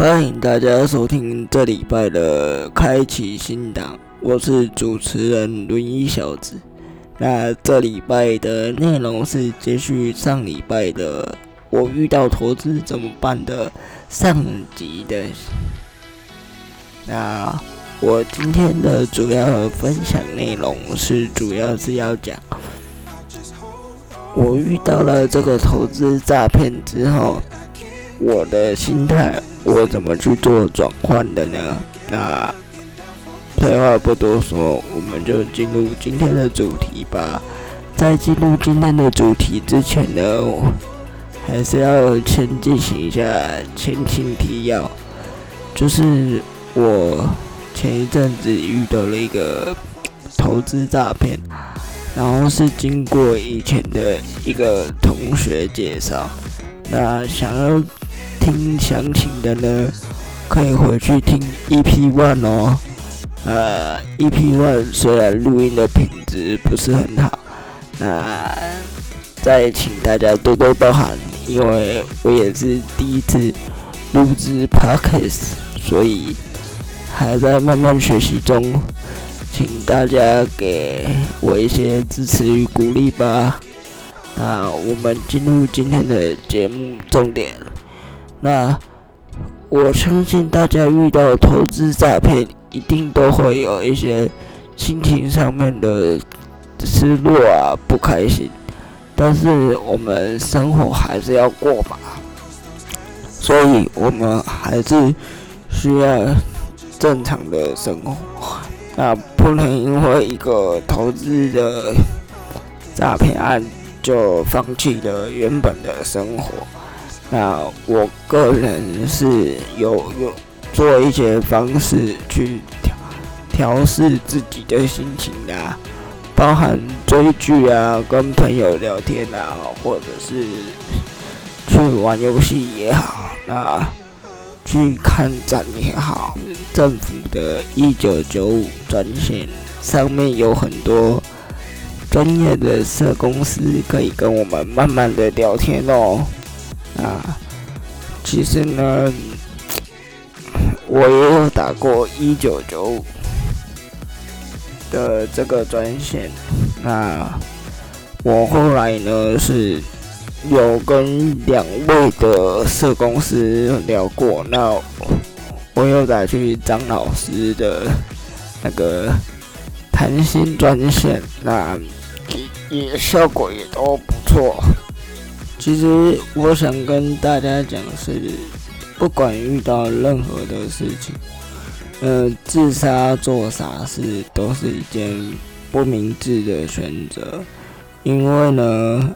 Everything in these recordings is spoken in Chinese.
欢迎大家收听这礼拜的开启新档，我是主持人轮椅小子。那这礼拜的内容是接续上礼拜的我遇到投资怎么办的上集的。那我今天的主要分享内容是主要是要讲我遇到了这个投资诈骗之后，我的心态。我怎么去做转换的呢？那废话不多说，我们就进入今天的主题吧。在进入今天的主题之前呢，还是要先进行一下前情提要。就是我前一阵子遇到了一个投资诈骗，然后是经过以前的一个同学介绍，那想要。听详情的呢，可以回去听 EP One 哦。呃，EP One 虽然录音的品质不是很好，那再请大家多多包涵，因为我也是第一次录制 Podcast，所以还在慢慢学习中，请大家给我一些支持与鼓励吧。那我们进入今天的节目重点。那我相信大家遇到投资诈骗，一定都会有一些心情上面的失落啊，不开心。但是我们生活还是要过嘛，所以我们还是需要正常的生活。那不能因为一个投资的诈骗案就放弃了原本的生活。那我个人是有有做一些方式去调调试自己的心情的，包含追剧啊、跟朋友聊天啊，或者是去玩游戏也好，那去看展也好，政府的一九九五专线上面有很多专业的社公司可以跟我们慢慢的聊天哦。啊，其实呢，我也有打过一九九五的这个专线。那我后来呢是有跟两位的社公司聊过，那我又打去张老师的那个谈心专线，那也效果也都不错。其实我想跟大家讲是，不管遇到任何的事情，呃，自杀做傻事都是一件不明智的选择，因为呢，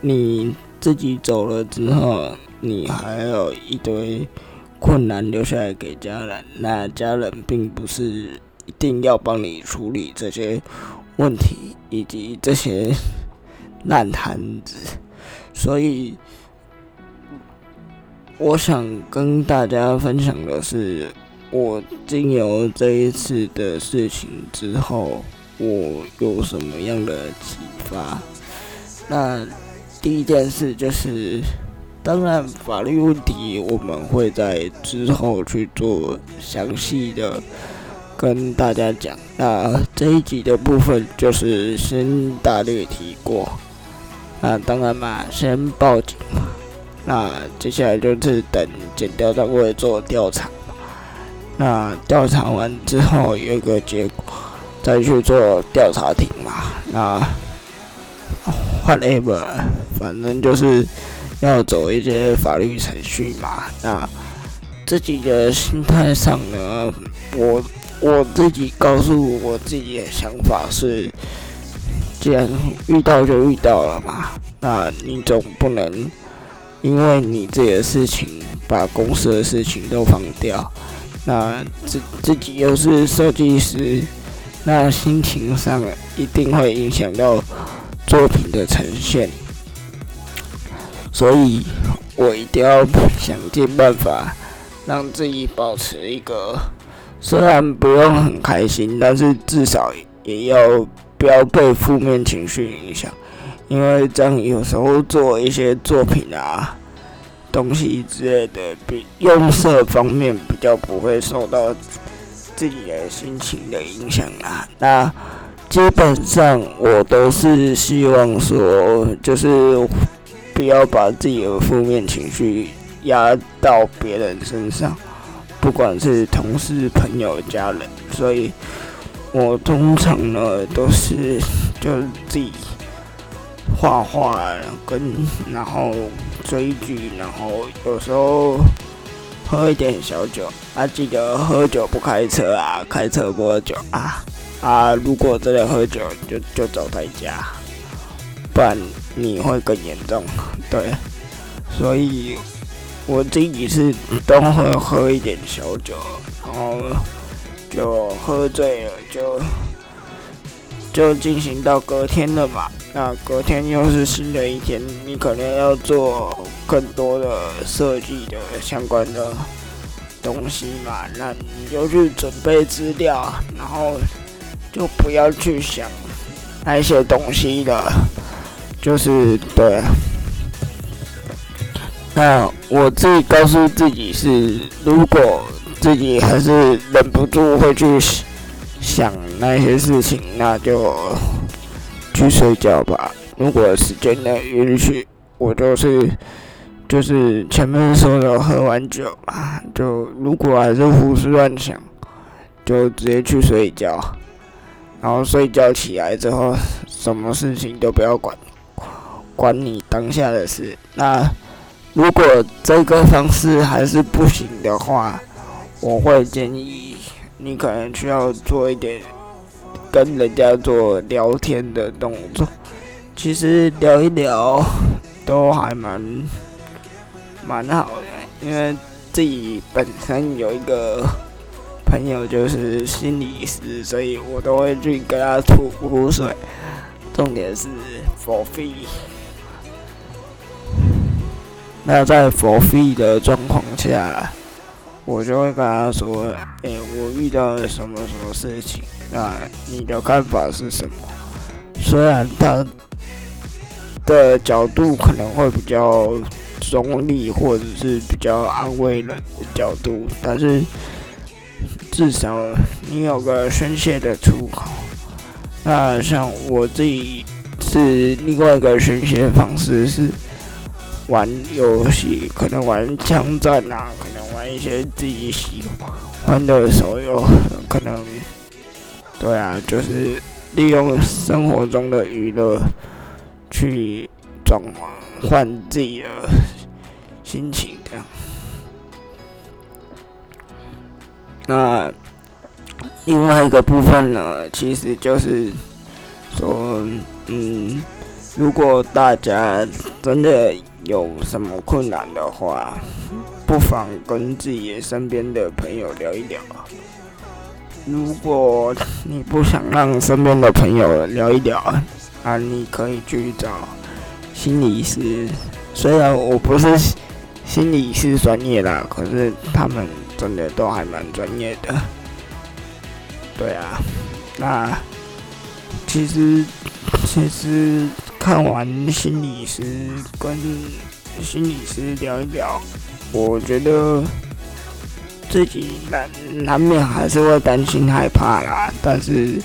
你自己走了之后，你还有一堆困难留下来给家人，那家人并不是一定要帮你处理这些问题以及这些烂摊子。所以，我想跟大家分享的是，我经由这一次的事情之后，我有什么样的启发？那第一件事就是，当然法律问题我们会在之后去做详细的跟大家讲。那这一集的部分就是先大略提过。啊当然嘛，先报警嘛。那接下来就是等检调单位做调查。那调查完之后有一个结果，再去做调查庭嘛。那 whatever，反正就是要走一些法律程序嘛。那自己的心态上呢，我我自己告诉我自己的想法是。既然遇到就遇到了嘛，那你总不能因为你自己的事情把公司的事情都放掉。那自自己又是设计师，那心情上一定会影响到作品的呈现。所以我一定要想尽办法让自己保持一个，虽然不用很开心，但是至少也要。不要被负面情绪影响，因为这样有时候做一些作品啊，东西之类的，比用色方面比较不会受到自己的心情的影响啊。那基本上我都是希望说，就是不要把自己的负面情绪压到别人身上，不管是同事、朋友、家人。所以我通常呢都是就自己。画画跟然后追剧，然后有时候喝一点小酒啊，记得喝酒不开车啊，开车不喝酒啊啊！如果真的喝酒，就就走在家，不然你会更严重。对，所以我自己是都会喝一点小酒，然后就喝醉了就。就进行到隔天了嘛，那隔天又是新的一天，你可能要做更多的设计的相关的东西嘛，那你就去准备资料，然后就不要去想那些东西了，就是对。那我自己告诉自己是，如果自己还是忍不住会去。想那些事情，那就去睡觉吧。如果时间能允许，我就是就是前面说的喝完酒啊，就如果还是胡思乱想，就直接去睡觉。然后睡觉起来之后，什么事情都不要管，管你当下的事。那如果这个方式还是不行的话，我会建议。你可能需要做一点跟人家做聊天的动作，其实聊一聊都还蛮蛮好的，因为自己本身有一个朋友就是心理师，所以我都会去跟他吐苦水。重点是佛费，那在佛费的状况下。我就会跟他说：“哎，我遇到了什么什么事情？那你的看法是什么？”虽然他的角度可能会比较中立，或者是比较安慰人的角度，但是至少你有个宣泄的出口。那像我自己是另外一个宣泄方式是。玩游戏，可能玩枪战啊，可能玩一些自己喜欢的手游，可能，对啊，就是利用生活中的娱乐去转换自己的心情，这样。那另外一个部分呢，其实就是说，嗯，如果大家真的。有什么困难的话，不妨跟自己身边的朋友聊一聊。如果你不想让身边的朋友聊一聊，啊，你可以去找心理师。虽然我不是心理师专业啦，可是他们真的都还蛮专业的。对啊，那其实其实。看完心理师跟心理师聊一聊，我觉得自己难难免还是会担心害怕啦。但是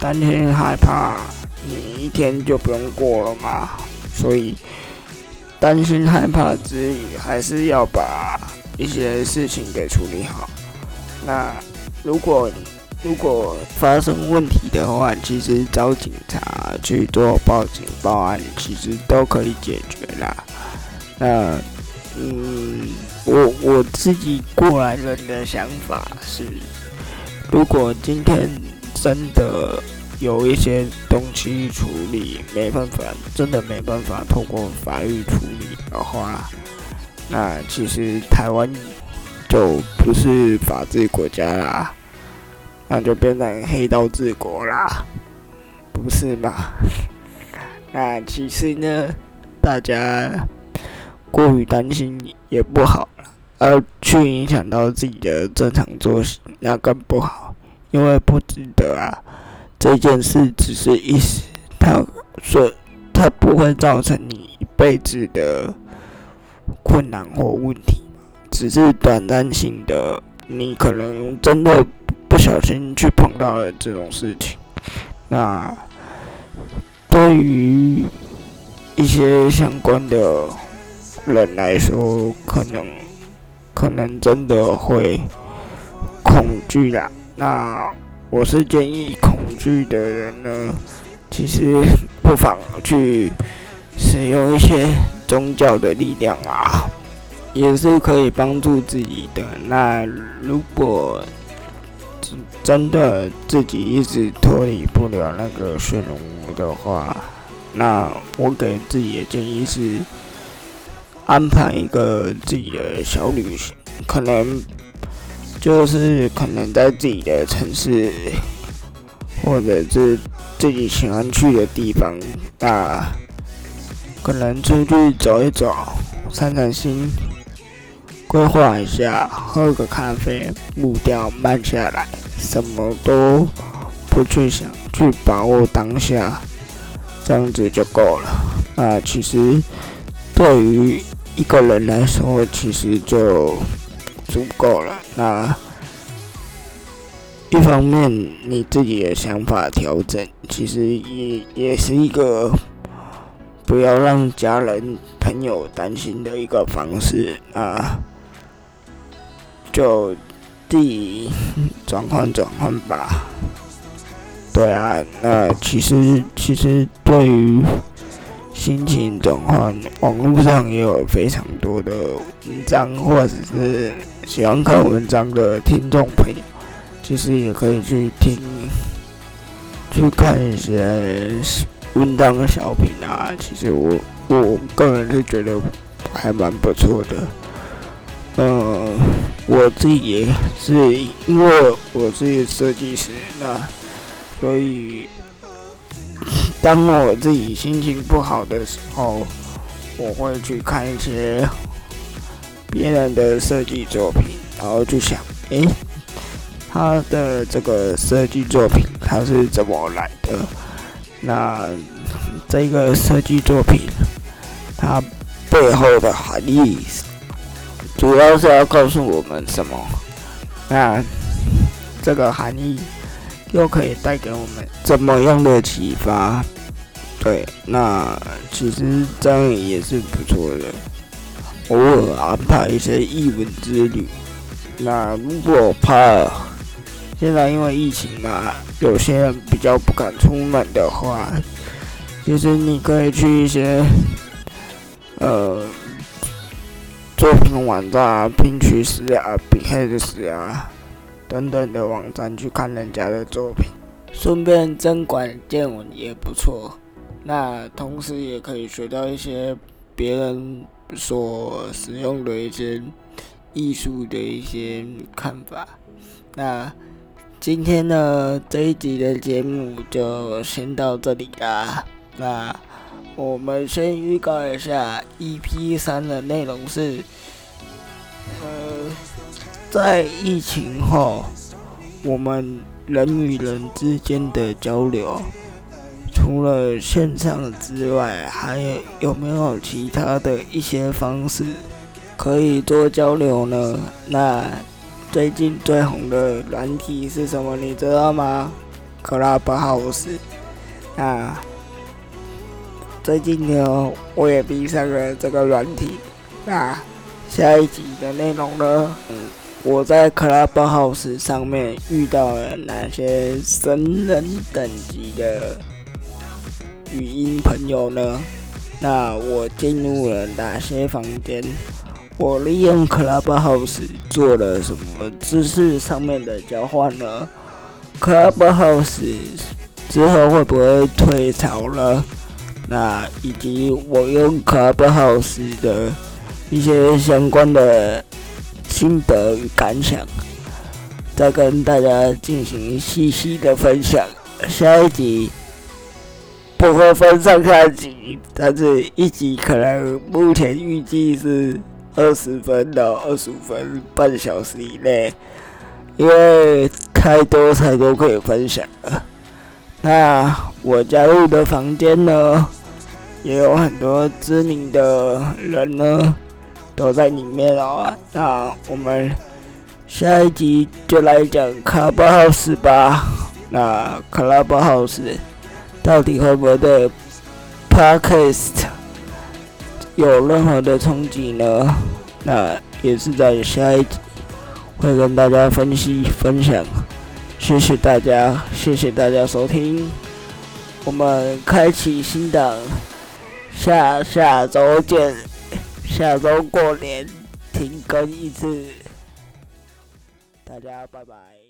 担心害怕，你一天就不用过了嘛。所以担心害怕之余，还是要把一些事情给处理好。那如果如果发生问题的话，其实找警察去做报警报案，其实都可以解决啦。那，嗯，我我自己过来人的想法是，如果今天真的有一些东西处理没办法，真的没办法通过法律处理的话，那其实台湾就不是法治国家啦。那就变成黑道治国啦，不是吗？那其实呢，大家过于担心也不好了，而去影响到自己的正常作息，那更不好，因为不值得啊。这件事只是一时，它说它不会造成你一辈子的困难或问题，只是短暂性的，你可能真的不小心去碰到了这种事情。那对于一些相关的人来说，可能可能真的会恐惧啦。那我是建议恐惧的人呢，其实不妨去使用一些宗教的力量啊，也是可以帮助自己的。那如果真的自己一直脱离不了那个漩涡的话，那我给自己的建议是安排一个自己的小旅行，可能就是可能在自己的城市，或者是自己喜欢去的地方，那可能出去走一走，散散心。规划一下，喝个咖啡，步调慢下来，什么都不去想，去把握当下，这样子就够了。那其实对于一个人来说，其实就足够了。那一方面你自己的想法调整，其实也也是一个不要让家人朋友担心的一个方式啊。就自己转换转换吧。对啊，那其实其实对于心情转换，网络上也有非常多的文章，或者是喜欢看文章的听众朋友，其实也可以去听，去看一些文章的小品啊。其实我我个人是觉得还蛮不错的。嗯，我自己也是因为我是设计师，那所以当我自己心情不好的时候，我会去看一些别人的设计作品，然后就想，诶，他的这个设计作品他是怎么来的？那这个设计作品它背后的含义？主要是要告诉我们什么？那这个含义又可以带给我们怎么样的启发？对，那其实这样也是不错的。偶尔安排一些译文之旅。那如果怕现在因为疫情嘛，有些人比较不敢出门的话，其实你可以去一些呃。作品网站啊、拼趋势啊、比黑的史啊等等的网站去看人家的作品，顺便增广见闻也不错。那同时也可以学到一些别人所使用的一些艺术的一些看法。那今天呢这一集的节目就先到这里啦。那。我们先预告一下，EP 三的内容是，呃，在疫情后，我们人与人之间的交流，除了线上之外，还有没有其他的一些方式可以做交流呢？那最近最红的软体是什么？你知道吗？Clubhouse。啊。最近呢，我也闭上了这个软体。那下一集的内容呢？嗯，我在 Clubhouse 上面遇到了哪些神人等级的语音朋友呢？那我进入了哪些房间？我利用 Clubhouse 做了什么知识上面的交换呢？Clubhouse 之后会不会退潮了？那以及我用 Clubhouse 的一些相关的心得与感想，再跟大家进行细细的分享。下一集不会分上下集，但是一集可能目前预计是二十分到二十五分，半小时以内，因为太多太多可以分享了。那我加入的房间呢？也有很多知名的人呢，都在里面哦。那我们下一集就来讲 Clubhouse 吧。那 Clubhouse 到底会不会对 Podcast 有任何的冲击呢？那也是在下一集会跟大家分析分享。谢谢大家，谢谢大家收听。我们开启新档，下下周见，下周过年停更一次，大家拜拜。